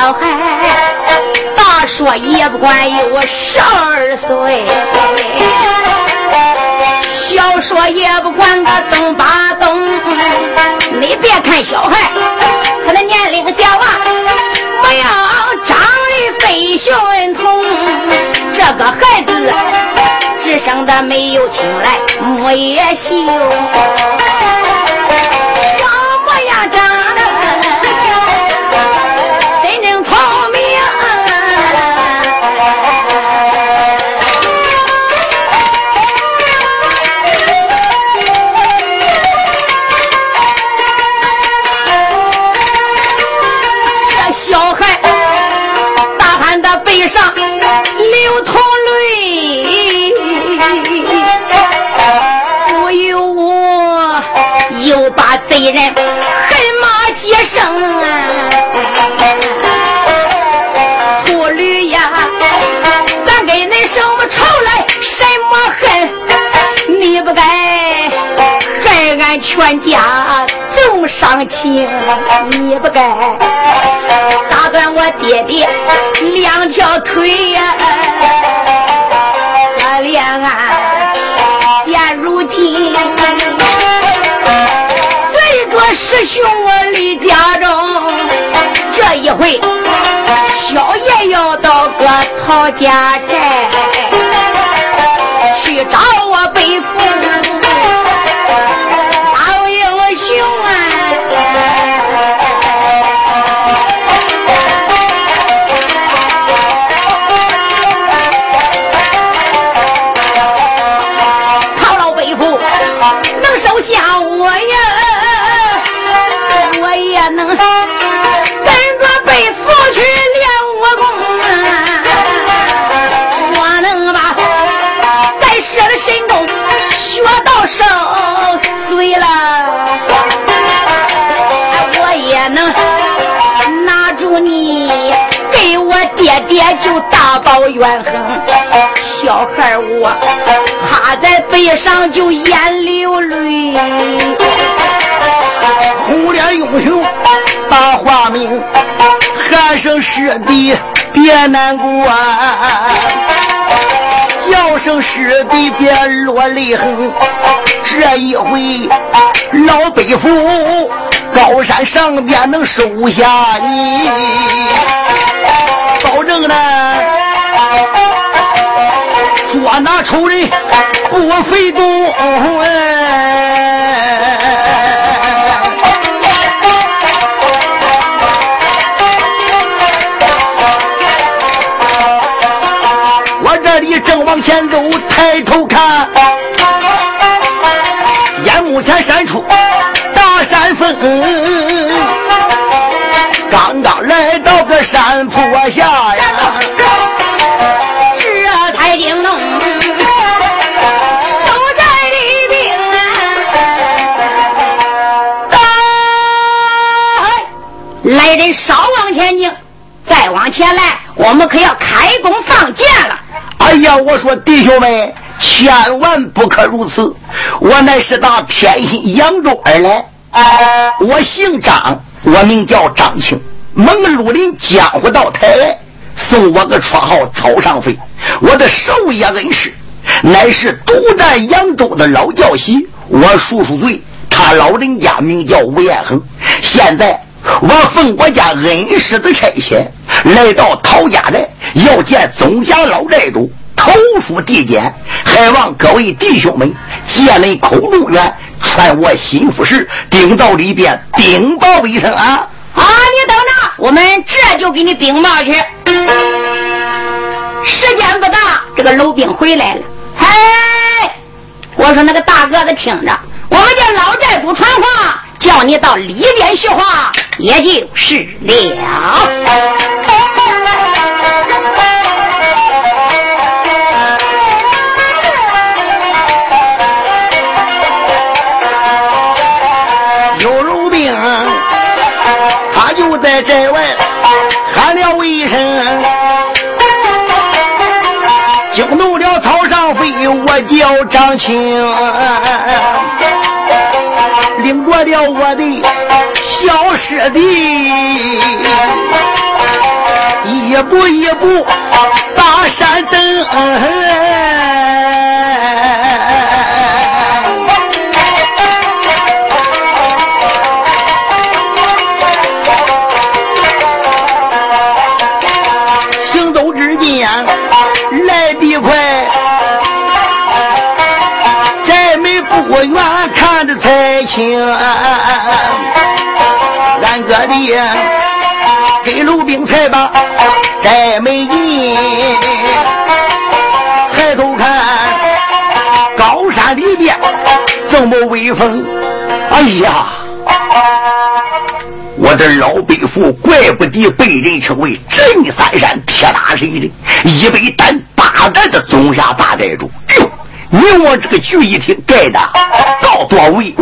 小孩大说也不管有十二岁。小说也不管个东八东，你别看小孩，他的年龄小啊，模样长得非寻同。这个孩子只生的没有青来，木也秀，小模样长上流淌泪，不由我又把贼人恨骂几声。秃驴呀，咱跟恁什么仇来，什么恨？你不该害俺全家总伤情，你不该打断我爹爹两条腿呀、可怜俺现如今随着师兄我离家中，这一回小爷要到个曹家寨去找我背父。就大报怨恨。小孩我趴在背上就眼流泪。红脸英雄把话明，喊声师弟别难过，叫声师弟别落泪痕。这一回老北府高山上边能收下你，正呢捉拿仇人不费功哎。我这里正往前走，抬头看，眼目前闪出大山峰，山坡下呀，这太惊动守寨的兵啊！来人，少往前进，再往前来，我们可要开弓放箭了。哎呀，我说弟兄们，千万不可如此！我乃是打偏心扬州而来，我姓张，我名叫张青。蒙鲁林江湖到台来，送我个绰号草上飞。我的授业恩师，乃是独占扬州的老教习。我叔叔罪，他老人家名叫吴彦恒。现在我奉我家恩师的差遣，来到陶家寨，要见总家老寨主，投书递简，还望各位弟兄们借那口中愿，传我心腹事，顶到里边禀报一声啊！啊！你等着，我们这就给你禀报去。时间不大，这个楼兵回来了。嘿，我说那个大个子听着，我们家老寨主传话，叫你到里边说话，也就是了。喊了一声，惊动了草上飞，我叫张青，领着了我的小师弟，一步一步大山登。才清，俺哥的给鲁兵才把寨门进，抬头看高山里边这么威风，哎呀，我的老北父怪不得被人称为镇三山铁打神的，一百单八战的总下大寨主。哟。你我这个聚义厅盖的，到多威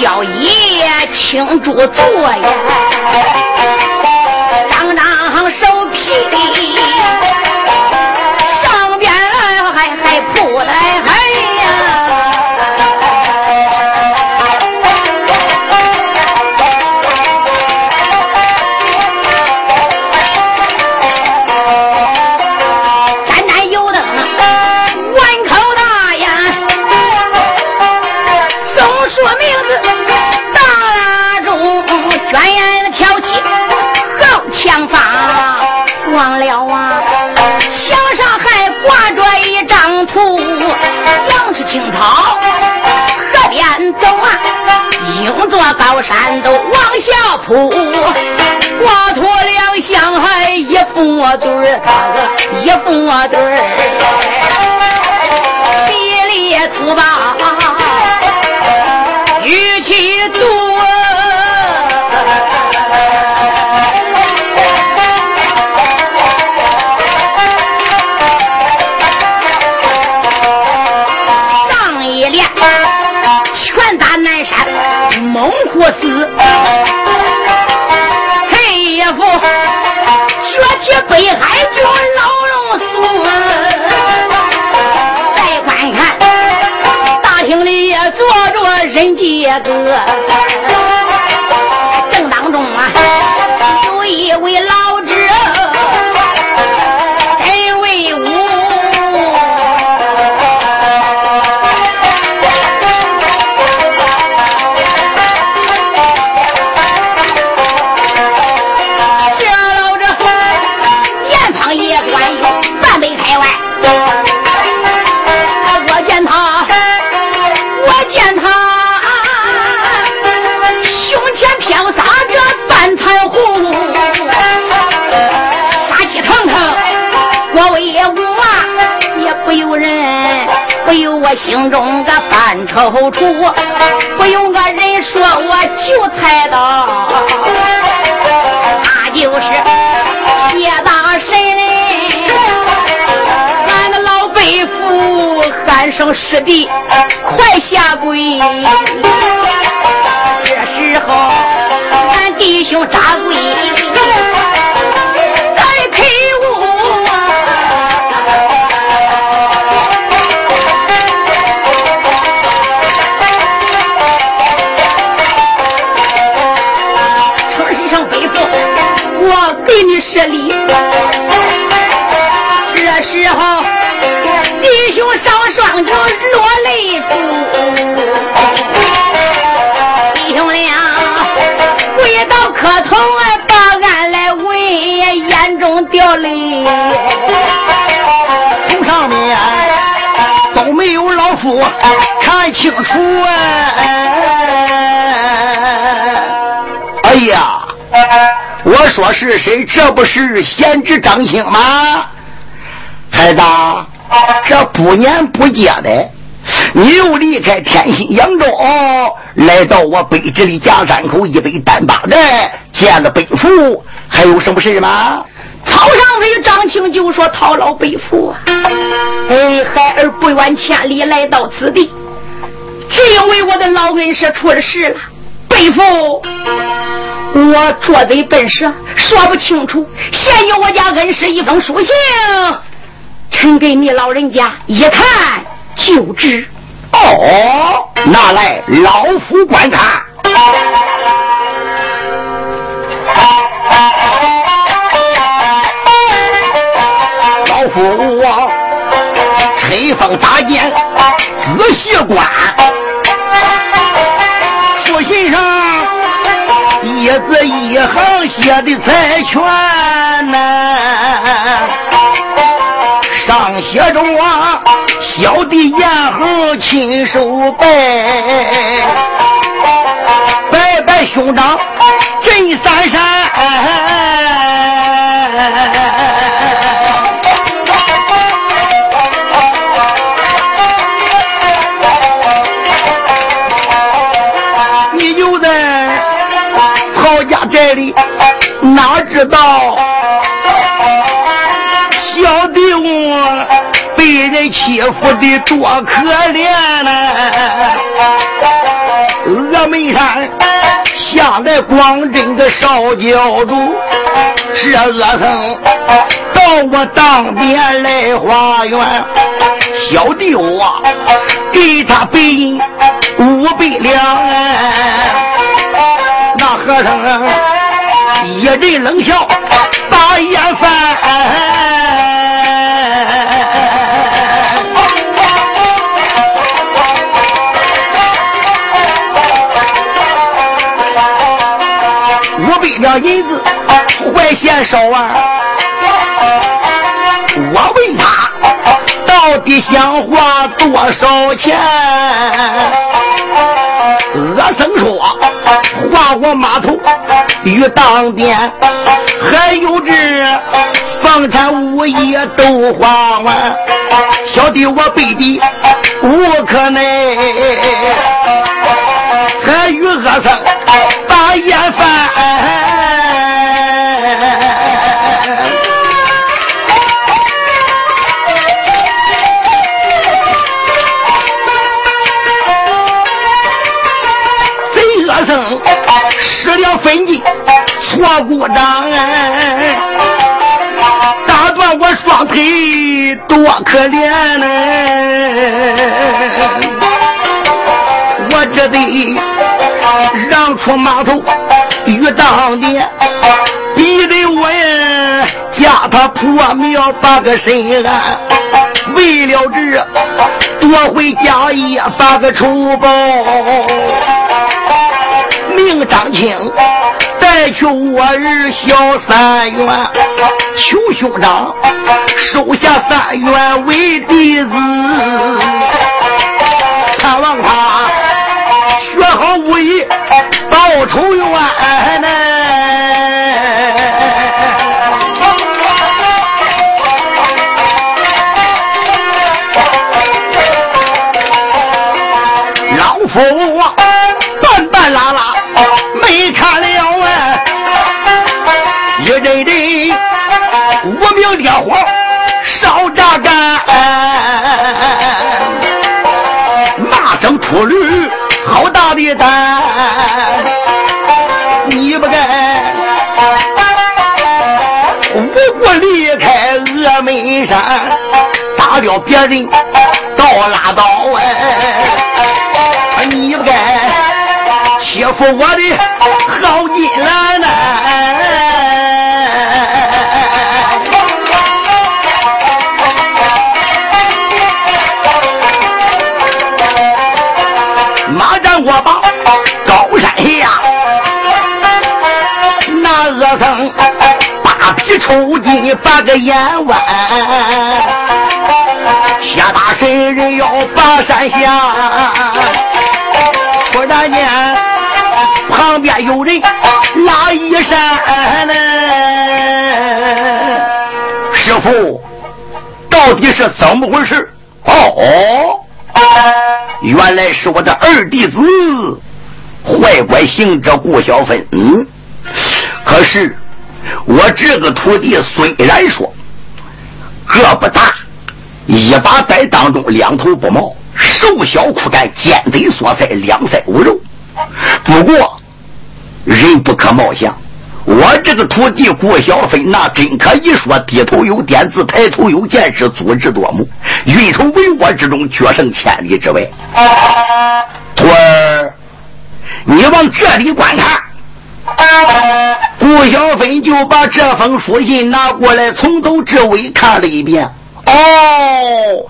叫爷爷请住坐呀，张张手皮。座高山都往下扑，光脱两相还一副对儿，一副对儿，比里粗棒，语气多。上一联。猛虎子，陈一副学起北海角老龙苏。再观看，大厅里坐着人杰哥。我心中个犯踌躇，不用个人说，我就猜到，他就是谢大神人，俺的老背父喊声师弟，快下跪。这时候，俺弟兄扎跪。这里，这时候弟兄上双就落泪珠，弟兄俩跪倒磕头啊，把俺来问，眼中掉泪。从上面都没有老夫看清楚啊！说是谁？这不是贤侄张青吗？孩子，这不年不节的，你又离开天心扬州，来到我北直的夹山口一北单八寨，见了北父，还有什么事吗？曹上飞张青就说：“讨老北父啊！哎，孩儿不远千里来到此地，只因为我的老恩师出了事了，北父。”我做贼本事，说不清楚。现有我家恩师一封书信，臣给你老人家一看就知。哦，拿来老夫观看。老夫我吹风搭箭，仔细观。书信上。一字一行写的才全呐，上写着我，小弟严恒亲手拜，拜拜兄长镇三山。知道小弟我被人欺负的多可怜呐！峨眉山下来光真的少教主，这恶僧到我当边来花园，小弟我给他背银五百两。那和尚啊一阵冷笑，把眼翻。五百两银子坏嫌少啊！我问他到底想花多少钱？恶僧说：“花我码头与当店，还有这房产物业都花完。小弟我背地无可奈，还与恶僧失了分际，错过账。看我双腿多可怜呢，我这得让出码头遇当年，逼得我呀家他破庙把个身安，为了这夺回家业把个仇报，命张青。带去我儿小三元，求兄长收下三元为弟子，盼望他学好武艺报仇冤呢。李丹，你不该无故离开峨眉山，打掉别人倒拉倒哎，你不该欺负我的好金兰呐！抽筋，把个眼弯，下大神人要把山下。突然间，旁边有人拉衣衫呢。师傅，到底是怎么回事？哦。原来是我的二弟子坏官行者顾小芬。嗯可是我这个徒弟虽然说个不大，一把在当中，两头不毛，瘦小枯干，尖嘴所在，两腮无肉。不过人不可貌相。我这个徒弟顾小飞，那真可以说低头有点子，抬头有见识，足智多谋，运筹帷幄之中，决胜千里之外。徒儿，你往这里观看。顾小芬就把这封书信拿过来，从头至尾看了一遍。哦，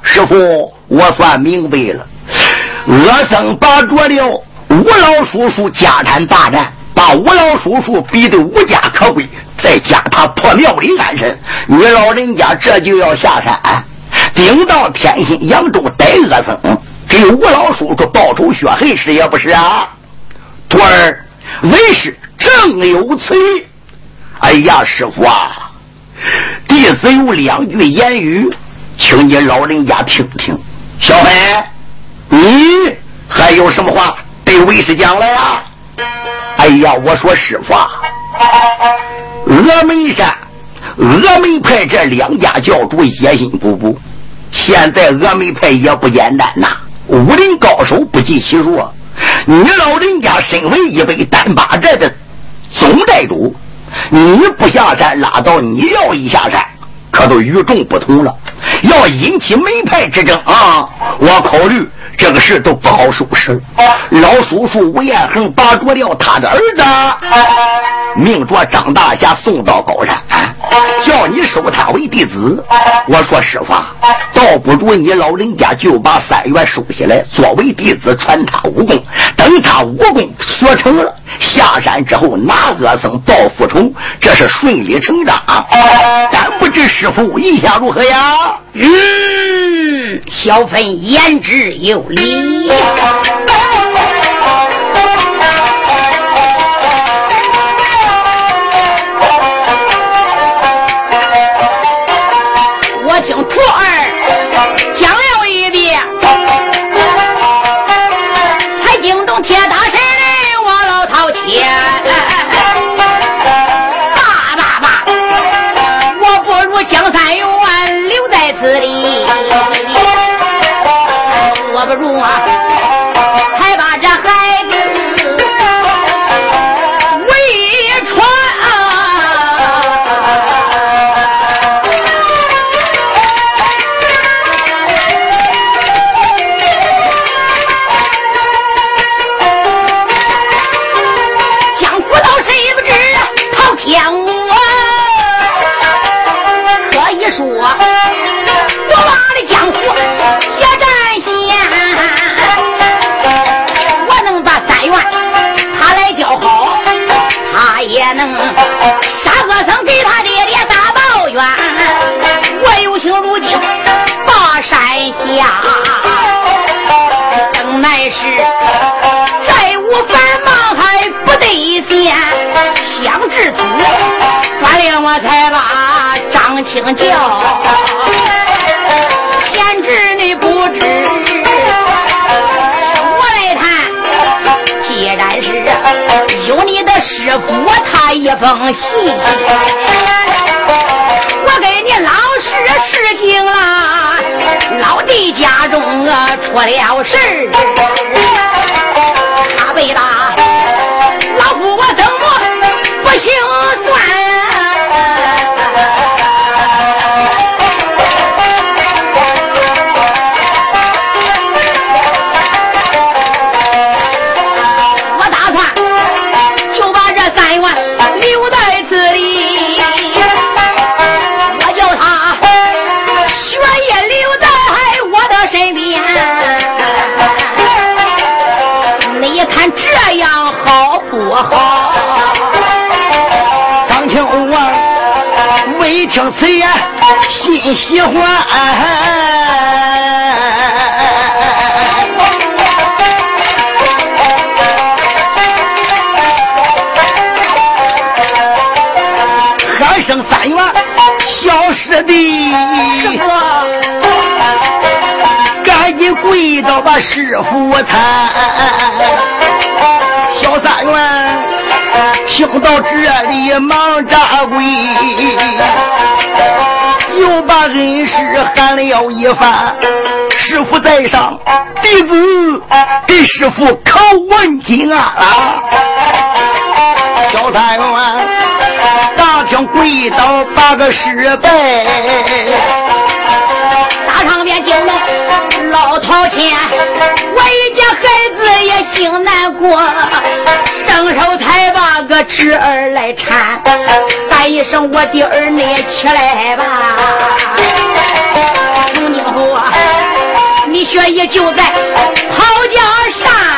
师傅，我算明白了。恶僧把着了吴老叔叔家产大战。把吴老叔叔逼得无家可归，再加他破庙里安身，你老人家这就要下山，顶到天心扬州逮恶僧，给吴老叔叔报仇雪恨，是也不是啊？徒儿，为师正有此意。哎呀，师傅啊，弟子有两句言语，请你老人家听听。小黑，你还有什么话对为师讲来呀？哎呀，我说师傅啊，峨眉山、峨眉派这两家教主野心勃勃，现在峨眉派也不简单呐，武林高手不计其数。你老人家身为一位单八寨的总寨主，你不下山拉倒，你要一下山，可都与众不同了。要引起门派之争啊，我考虑。这个事都不好收拾。老叔叔吴彦恒把着了他的儿子，命着张大侠送到高山，叫你收他为弟子。我说师傅，倒不如你老人家就把三元收下来，作为弟子传他武功。等他武功学成了，下山之后拿恶僧报复仇，这是顺理成章。但不知师傅意下如何呀？嗯，小芬言之有理。呀，等来时债务繁忙还不得闲，想知足，转脸我才把张青叫，贤侄你不知。我来谈，既然是有你的师傅他一封信，我给你老师示情了，老弟家中啊出了事他被打，老夫我怎么不这样？好不好，张庆王未听此言，心喜欢，喊声三元，小师弟，师傅，赶紧跪倒把师傅参。小三元听到这里，忙扎跪，又把恩师喊了一番。师傅在上，弟子给师傅叩问金安。小三元大厅跪倒八个失败，大场面惊动侄儿来搀，喊一声我的儿你起来吧。从今后啊，你学艺就在曹家上。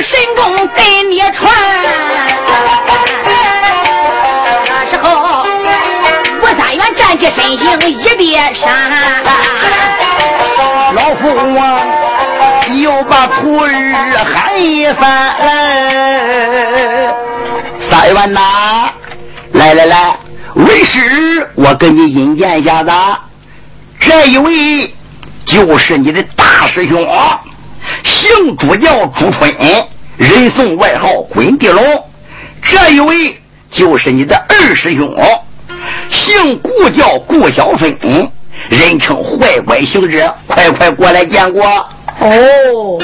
神功给你传，那时候吴三元站起身形一别山，老夫啊又把徒儿喊一番，三元呐，来来来，为师我给你引荐一下子，这一位就是你的大师兄。姓朱叫朱春，人送外号滚地龙。这一位就是你的二师兄，姓顾叫顾小春，人称坏乖行者。快快过来见过。哦，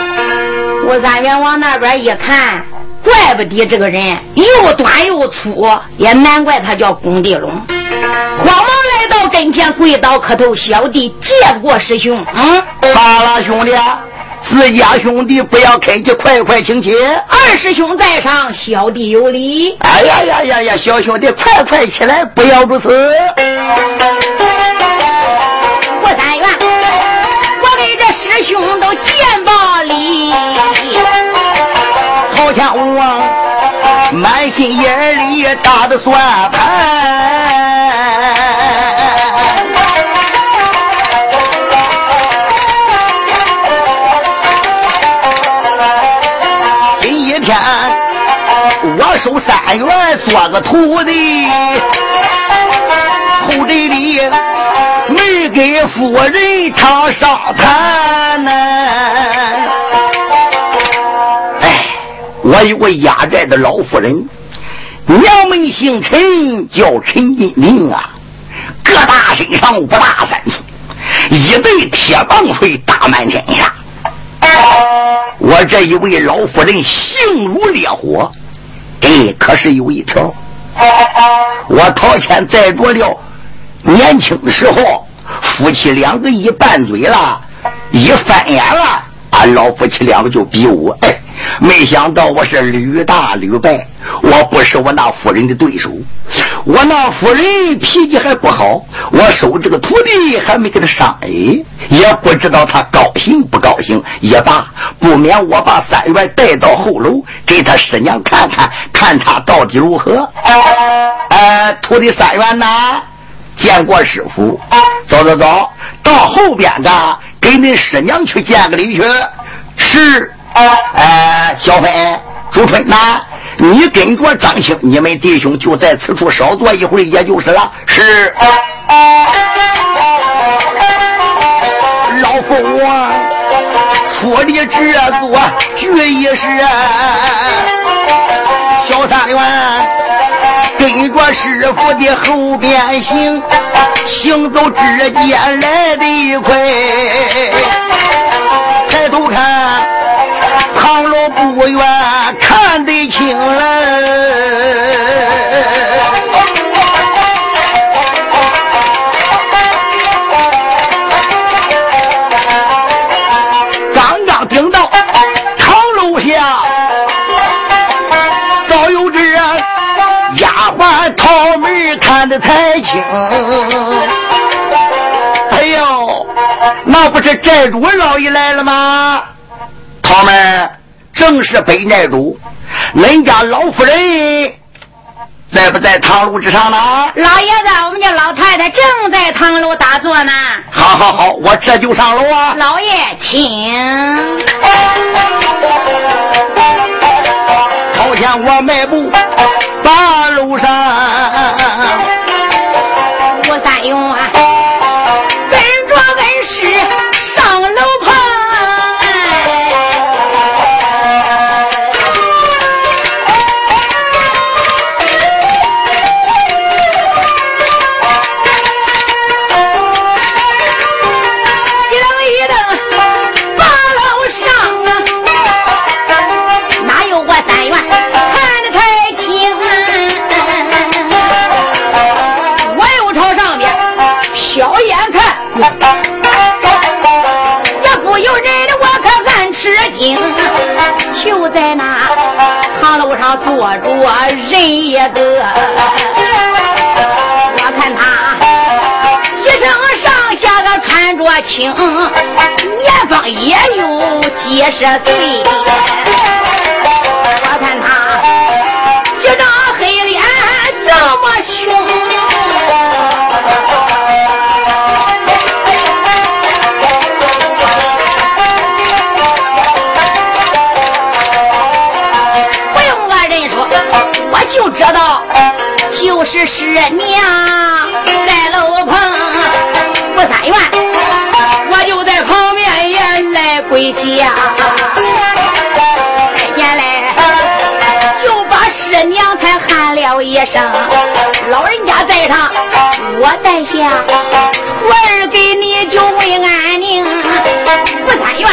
我三元往那边一看，怪不得这个人又短又粗，也难怪他叫滚地龙。慌忙来到跟前，跪倒磕头：“小弟见过师兄。”嗯，好了，兄弟。自家兄弟不要客气，快快请起。二师兄在上，小弟有礼。哎呀呀呀呀，小兄弟快快起来，不要如此。我三元，我给这师兄都见报礼。陶天王满心眼里打的算盘。我收三元做个徒弟，后这里没给夫人唱上谈呢。哎，我有个压寨的老夫人，娘们姓陈，叫陈金玲啊，个大身上五大三粗，一对铁棒槌打满天下。我这一位老夫人性如烈火。哎，可是有一条，我陶谦在着了，年轻的时候，夫妻两个一拌嘴了，一翻眼了，俺老夫妻两个就比武。哎，没想到我是屡大屡败，我不是我那夫人的对手。我那夫人脾气还不好，我收这个徒弟还没给他上哎，也不知道他高兴不高兴。也罢，不免我把三元带到后楼，给他师娘看看，看他到底如何。呃，徒弟三元呐，见过师傅，走走走到后边的，给你师娘去见个礼去。是，哎，小飞、朱春呐。你跟着张青，你们弟兄就在此处稍坐一会儿，也就是了。是，老夫我出的这座绝一是小三元，跟着师傅的后边行，行走之间来得快，抬头看。看得清了。刚刚顶到唐楼下，早有这丫鬟桃门看得太清。哎呦，那不是寨主老爷来了吗？桃们正是北寨主，恁家老夫人在不在堂楼之上呢？老爷子，我们家老太太正在堂楼打坐呢。好好好，我这就上楼啊。老爷，请。朝前我迈步大路上。做着人一个，我看他一身上下个穿着轻，年方也有几十岁。我看他一张知道就是师娘在楼棚不三元，我就在旁边也来跪下，眼来就把师娘才喊了一声，老人家在上，我在下，徒儿给你就问安宁，不三元，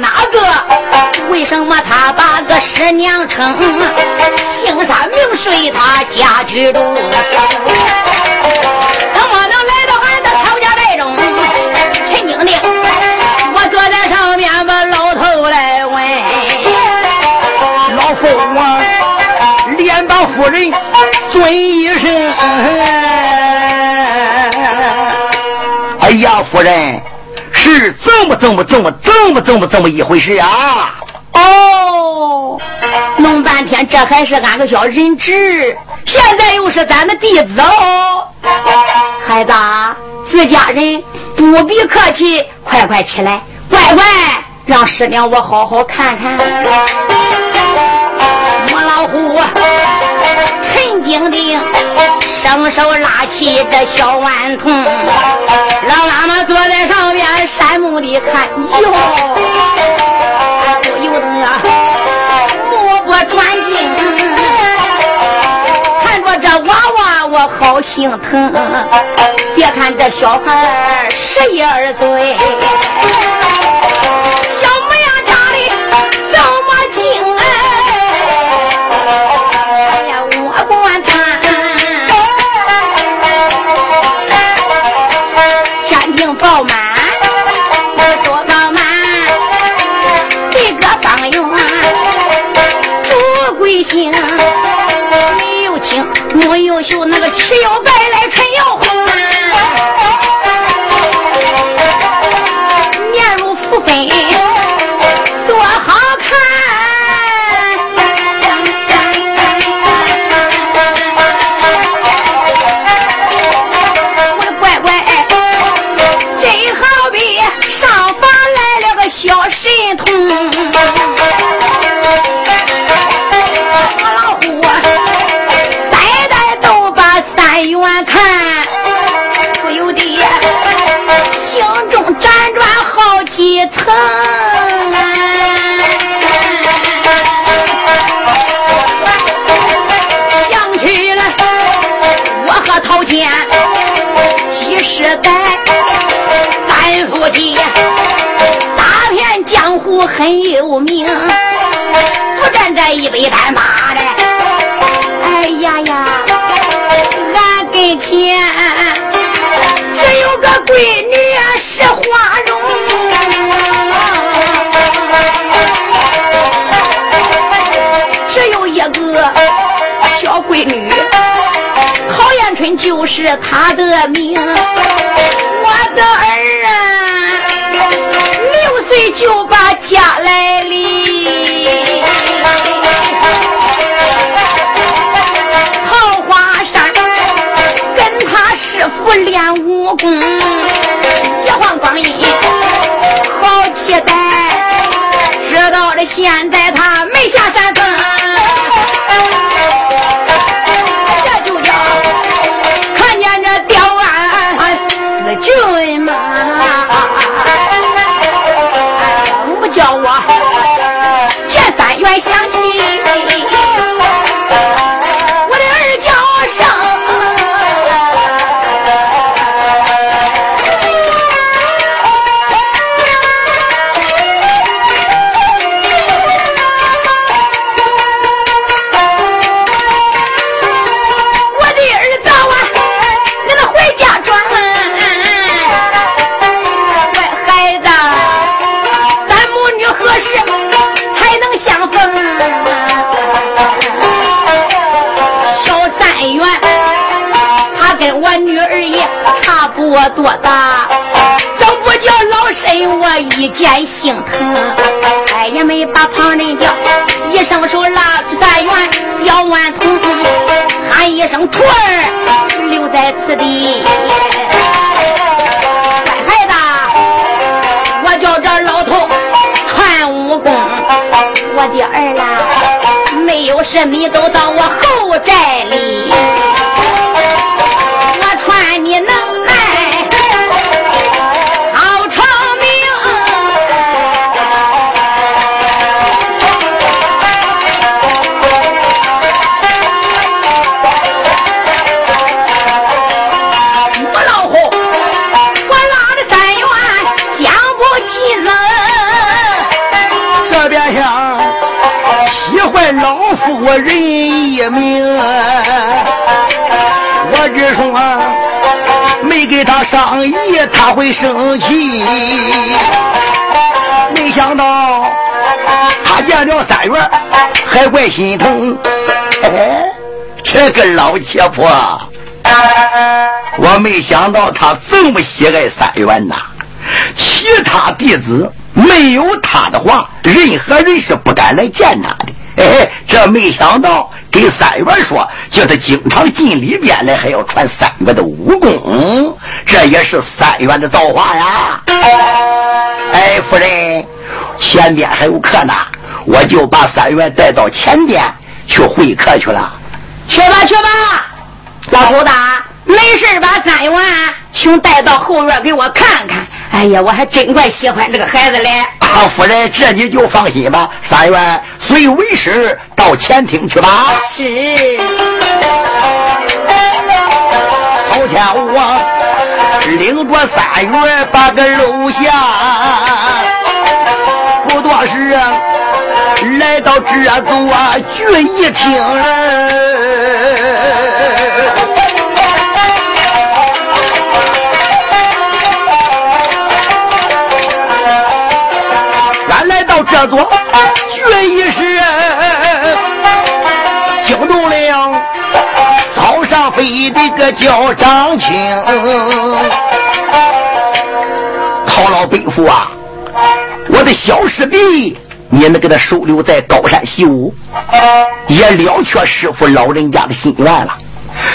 哪个？为什么他把个师娘称？姓啥名谁？他家居住？怎么能来到俺的曹家寨中？陈经理，我坐在上面把老头来问，老夫我。连把夫人尊一声，哎呀，夫人是这么这么这么这么这么这么一回事啊！哦，弄半天这还是俺个小人质，现在又是咱的弟子哦。孩子，自家人不必客气，快快起来，乖乖让师娘我好好看看。母老虎。定定，伸手拉起这小顽童，让俺们坐在上边山木里看哟，不由得呀目不转睛，看着这娃娃我好心疼。别看这小孩十一二岁。不由得心中辗转好几层，想起来我和陶谦几世代三夫妻，打遍江湖很有名，不占这一杯单码的。俺跟前只有个闺女是花容。闺女，陶艳春就是她的名。我的儿啊，六岁就把家来离。师傅练武功，喜欢光阴好期待。直到了，现在他没下山我多大，都不叫老身，我一见心疼。哎呀，没把旁人叫，一伸手拉住三元小顽童，喊一声徒儿留在此地。乖孩子，我叫这老头传武功，我的儿啦，没有事你都到我后寨里，我人一命，我只说没给他上衣，他会生气。没想到他见了三元，还怪心疼。哎，这个老切婆，我没想到他这么喜爱三元呐。其他弟子没有他的话，任何人是不敢来见他的。哎，这没想到给三元说，叫他经常进里边来，还要传三元的武功，这也是三元的造化呀。哎，夫人，前边还有客呢，我就把三元带到前边去会客去了。去吧，去吧。老头子，没事把三元请带到后院给我看看。哎呀，我还真怪喜欢这个孩子嘞！啊，夫人，这你就放心吧。三元随为师到前厅去吧。是。头天我领着三元把个楼下，不多时来到这座聚义厅。做绝艺是惊动了早上飞的个叫张青，陶老伯父啊，我的小师弟，你能给他收留在高山习武，也了却师傅老人家的心愿了。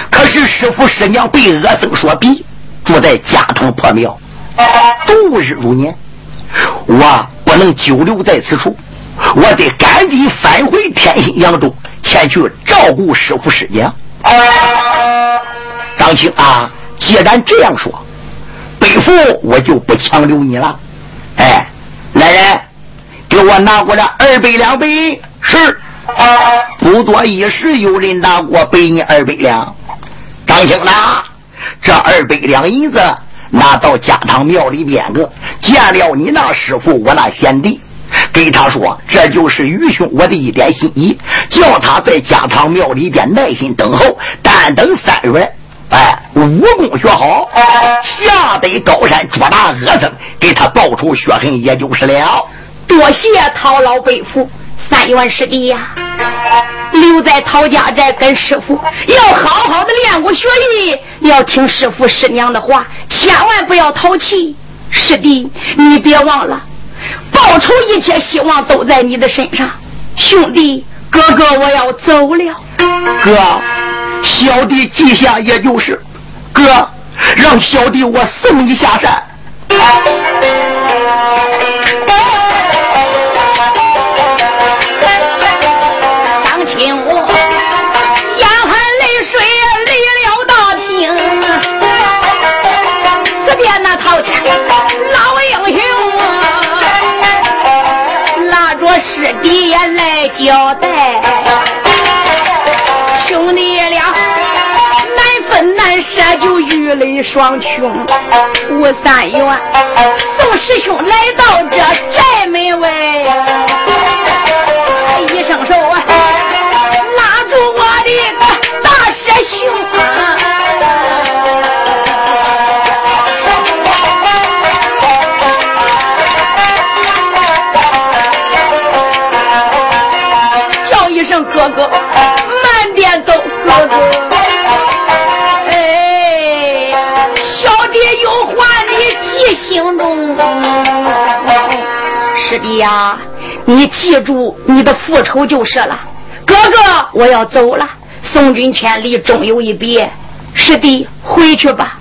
可是师傅师娘被恶僧所逼，住在家堂破庙，度日如年，我。能久留在此处，我得赶紧返回天心扬州，前去照顾师傅师娘。张青啊，既然这样说，北父我就不强留你了。哎，来人，给我拿过来二百两白银。是，不多一时，有人拿过白银二百两。张青呐，这二百两银子。拿到家堂庙里边个见了你那师傅，我那贤弟，给他说这就是愚兄我的一点心意，叫他在家堂庙里边耐心等候，但等三月，哎，武功学好，下得高山捉拿恶僧，给他报仇雪恨，也就是了。多谢陶老伯父。三元师弟呀，留在陶家寨跟师傅要好好的练武学艺，要听师傅师娘的话，千万不要淘气。师弟，你别忘了，报仇一切希望都在你的身上。兄弟，哥哥我要走了。哥，小弟记下，也就是。哥，让小弟我送你下山。也来交代，兄弟俩难分难舍，就玉垒双穷。吴三元宋师兄来到这寨门外，哥，慢点走，哥哥。哎，小弟有话你记心中。师弟呀，你记住你的复仇就是了。哥哥，我要走了，送君千里，终有一别。师弟，回去吧。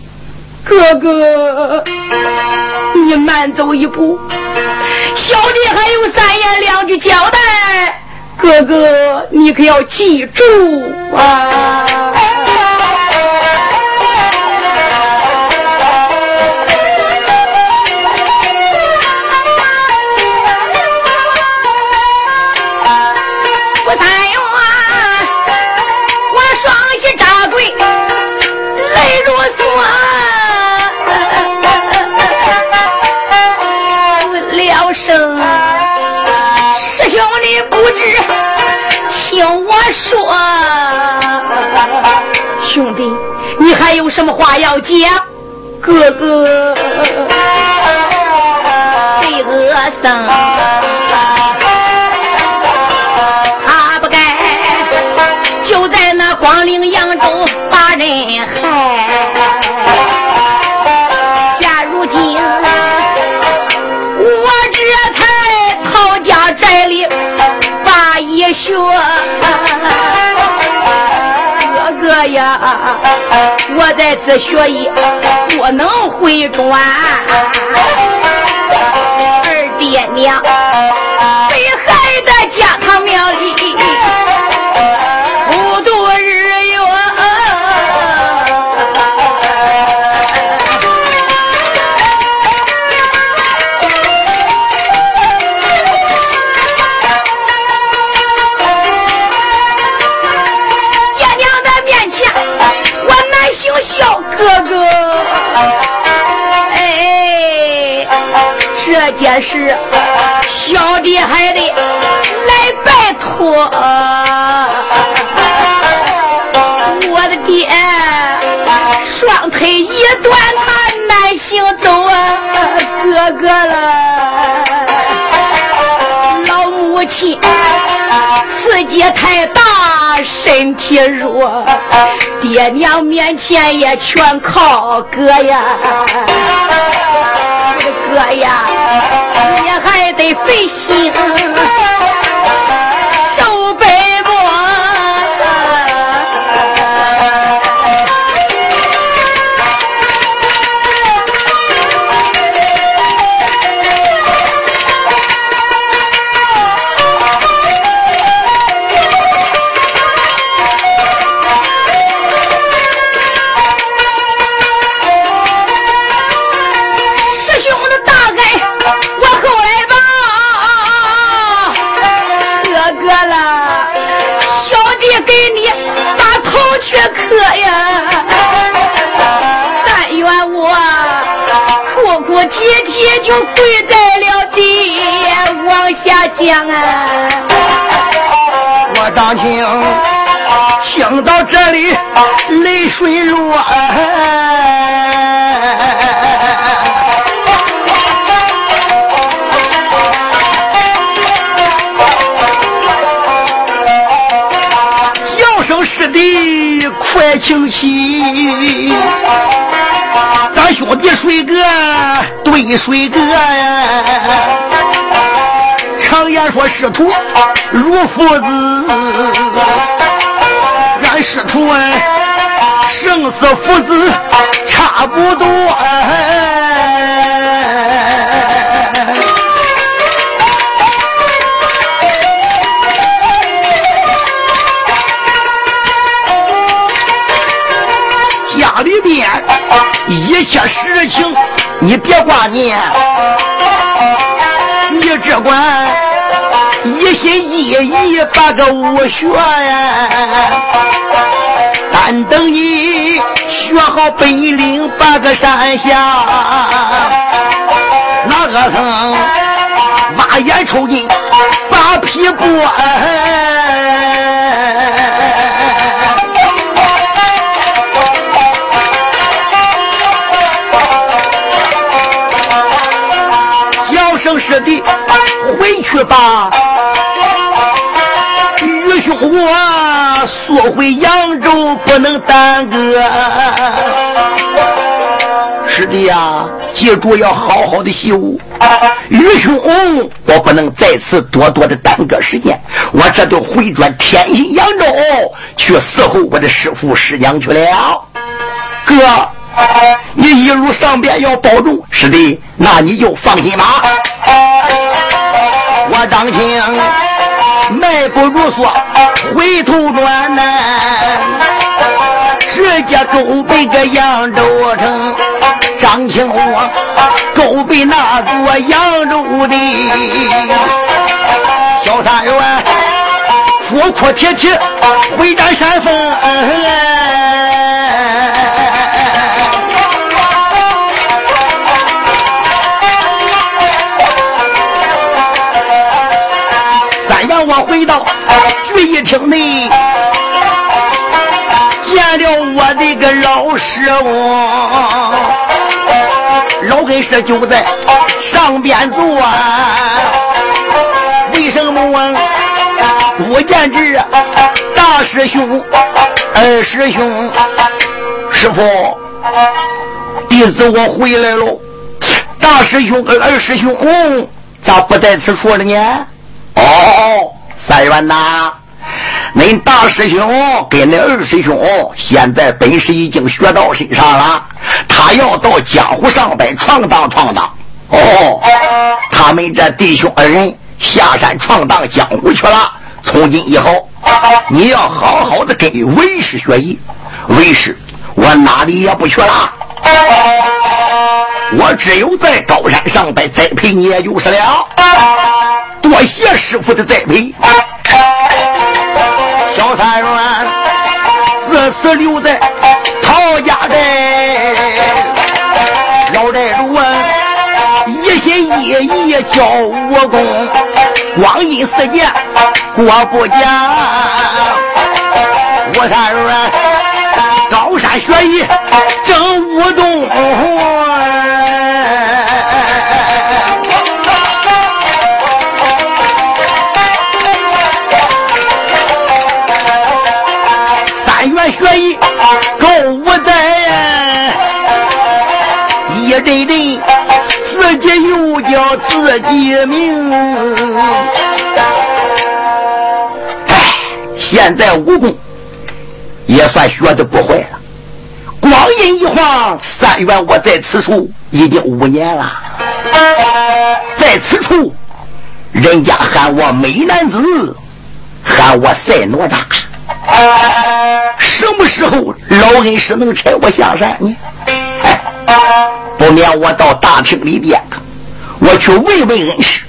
哥哥，你慢走一步，小弟还有三言两句交代。哥哥，你可要记住啊！还有什么话要讲？哥哥，被恶僧，他不该就在那光陵扬州把人我在此学艺，不能回转。二爹娘这件事，小弟还得来拜托。我的爹，双腿一断，他难行走啊！哥哥了，老母亲自己太大，身体弱，爹娘面前也全靠哥呀。哥呀，你还得费心。跪在了地，往下讲啊。我张青听到这里，泪水落。叫声师弟。快请起！咱兄弟水哥对水哥呀，常言说师徒如父子，俺师徒哎，生死父子差不多。哎一切事情你别挂念，你只管一心一意把个武学呀，但等你学好本领把个山下，那个僧挖眼抽筋扒皮剥。师弟，回去吧。愚兄，我速回扬州，不能耽搁。师弟呀，记住要好好的习武。愚兄，我不能再次多多的耽搁时间，我这就回转天津扬州去伺候我的师傅师娘去了。哥。你一路上边要保重，师弟，那你就放心吧。我张青迈步如梭，回头转呐，直接勾背个扬州城。张青我勾背那座扬州的小三元，哭哭啼啼回战山峰。我回到聚义厅内，见了我的个老师傅，老黑师就在上边坐。为什么不见这大师兄、二师兄？师傅，弟子我回来了。大师兄跟二师兄咋不在此处了呢？哦。三元呐，恁大师兄跟恁二师兄现在本事已经学到身上了，他要到江湖上边闯荡闯荡。哦，他们这弟兄二人下山闯荡江湖去了。从今以后，你要好好的跟为师学艺。为师，我哪里也不去了，我只有在高山上边栽培你，也就是了。多谢师傅的栽培，小三元自此留在陶家寨，老寨主啊，一心一意教武功，光阴似箭过不假。我三人高山学艺正武动。够无在，一阵阵自己又叫自己名。哎，现在武功也算学的不坏了。光阴一晃，三元我在此处已经五年了，在此处，人家喊我美男子，喊我赛哪吒。什么时候老恩师能差我下山呢？哎，不免我到大厅里边，我去问问恩师，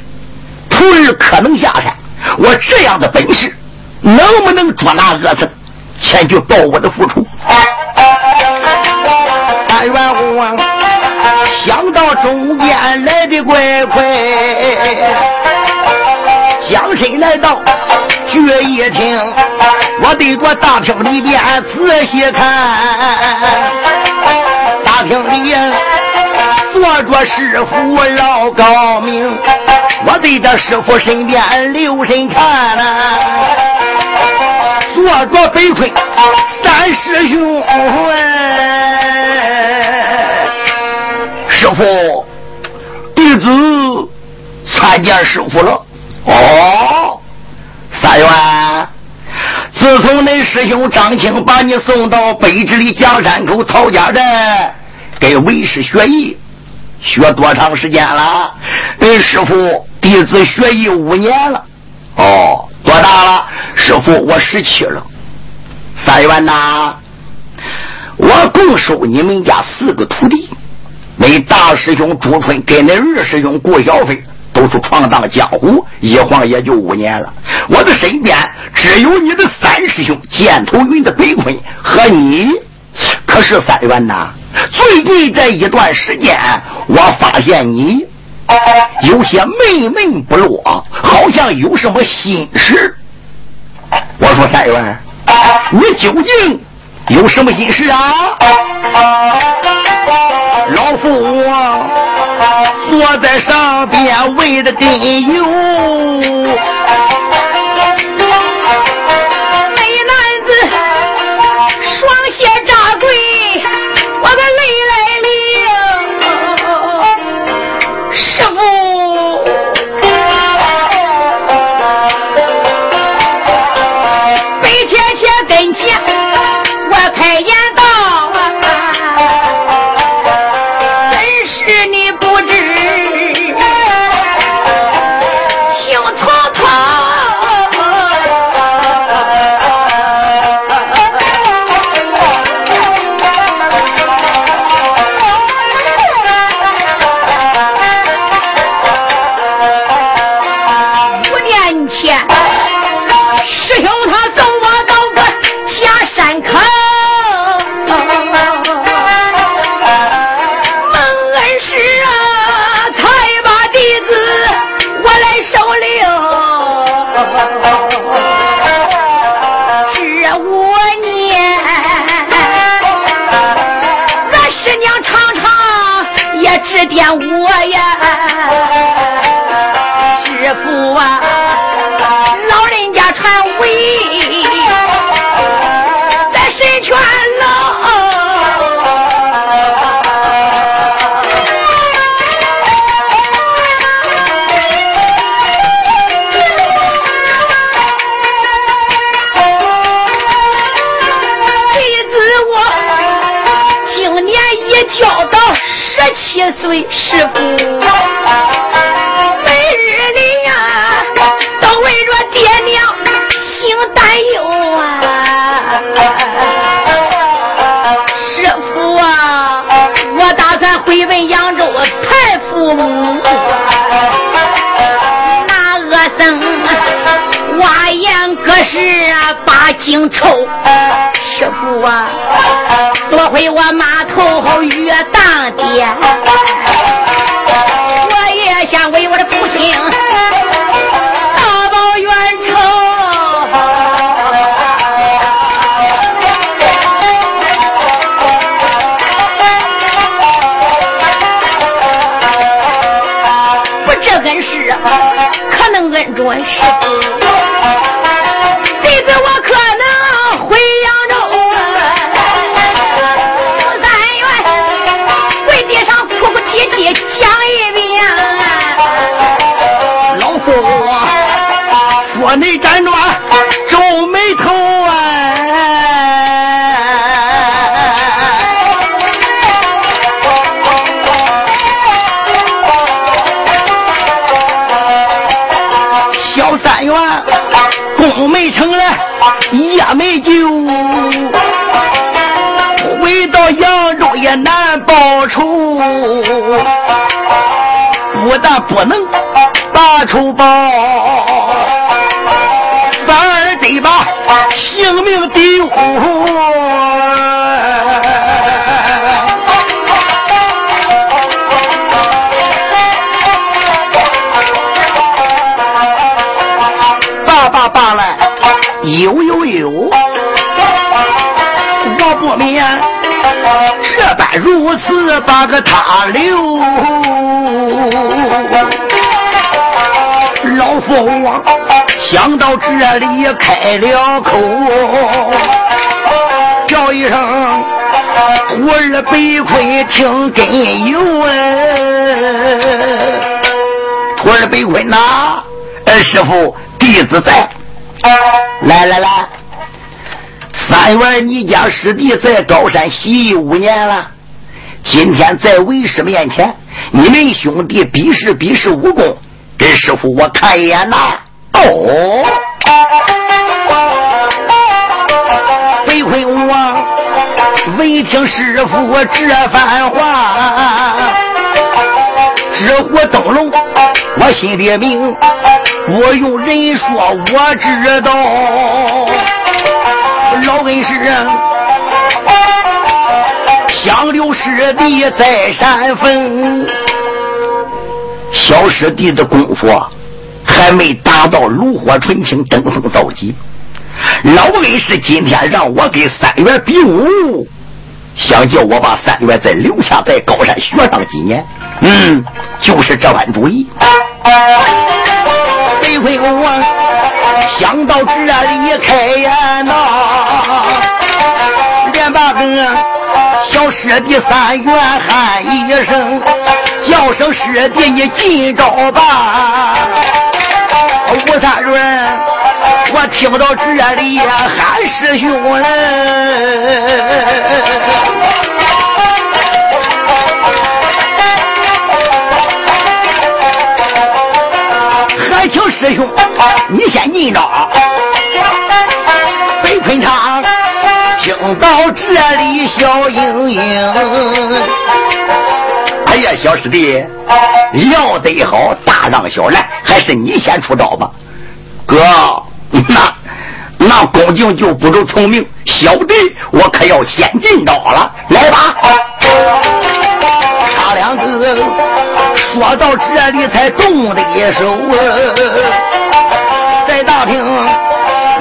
徒儿可能下山？我这样的本事，能不能捉拿恶僧，前去报我的父处？三元公啊，想到中间来的怪快，将身来到。这一听，我对着大厅里边仔细看，大厅里坐着师傅老高明，我对着师傅身边留神看呐，坐着北昆三师兄，师傅，弟子参见师傅了。哦。三元，自从恁师兄张青把你送到北直里江山口曹家寨，给为师学艺，学多长时间了？恁师傅弟子学艺五年了。哦，多大了？师傅，我十七了。三元呐，我共收你们家四个徒弟，恁大师兄朱春跟恁二师兄顾小飞。都是闯荡江湖，一晃也就五年了。我的身边只有你的三师兄箭头云的北坤和你。可是三元呐，最近这一段时间，我发现你有些闷闷不乐，好像有什么心事。我说三元，你究竟有什么心事啊？老夫我。坐在上边为的根油。岁精臭师傅啊多亏我码头好越当爹我也想为我的父亲打报怨仇不知恩师可能恩准是弟子我说你辗转皱眉头啊！小三元功没成了，也没救，回到扬州也难报仇，不但不能把仇报，而得把性命丢。罢了，有有有，我不免这般如此把个他留。老凤凰想到这里开了口，叫一声徒儿北坤听根由哎，徒儿北坤呐，哎师傅。弟子在，来来来，三元，你家师弟在高山习艺五年了，今天在为师面前，你们兄弟比试比试武功，给师傅我看一眼呐。哦，北坤王未听师傅这番话，这火灯笼，我心里明。不用人说，我知道，老恩师相留师弟在山峰，小师弟的功夫还没达到炉火纯青、登峰造极。老恩师今天让我给三元比武，想叫我把三元再留下，在高山学上几年。嗯，就是这番主意。北回王想到这里开眼呐，连把个小师弟三元喊一声，叫声师弟你进招吧。吴三润，我听到这里喊师兄了。请师兄，你先进招。北昆昌听到这里笑盈盈。哎呀，小师弟，要得好，大让小来，还是你先出招吧。哥，那那恭敬就不如聪明，小弟我可要先进招了。来吧，他两个。说到这里才动的手，在大厅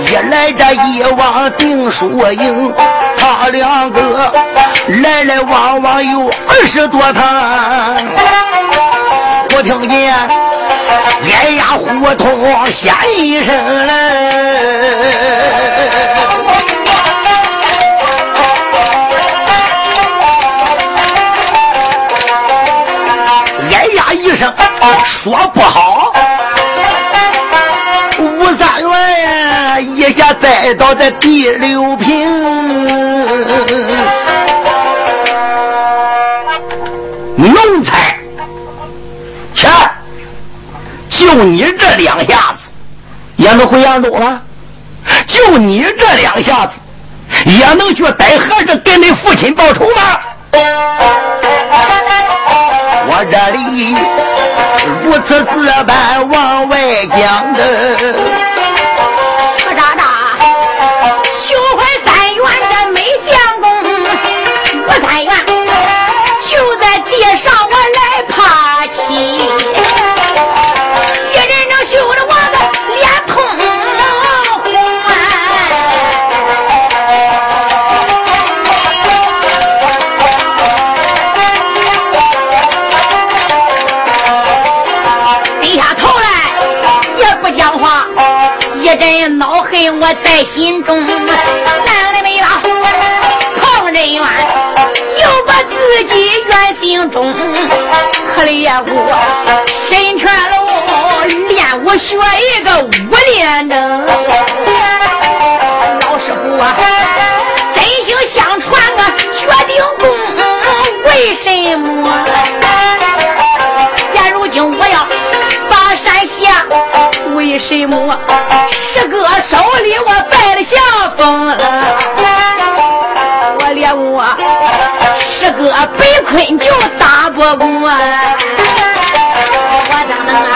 一来这一往定输赢，他两个来来往往有二十多趟，我听见哎呀胡同响一声嘞。说不好，一下栽倒在第六平。奴才，去，就你这两下子，也能回扬州了？就你这两下子，也能去逮和尚给你父亲报仇吗？我这里如此这般往外讲的。人恼恨我在心中。男的没了，旁人怨，又把自己怨心中。可怜我身全龙，练武学一个五连征。老师傅啊，真心相传个确定功，为什么？什么师哥手里我败了下风了？我连我师哥被困就打不过，我怎能啊？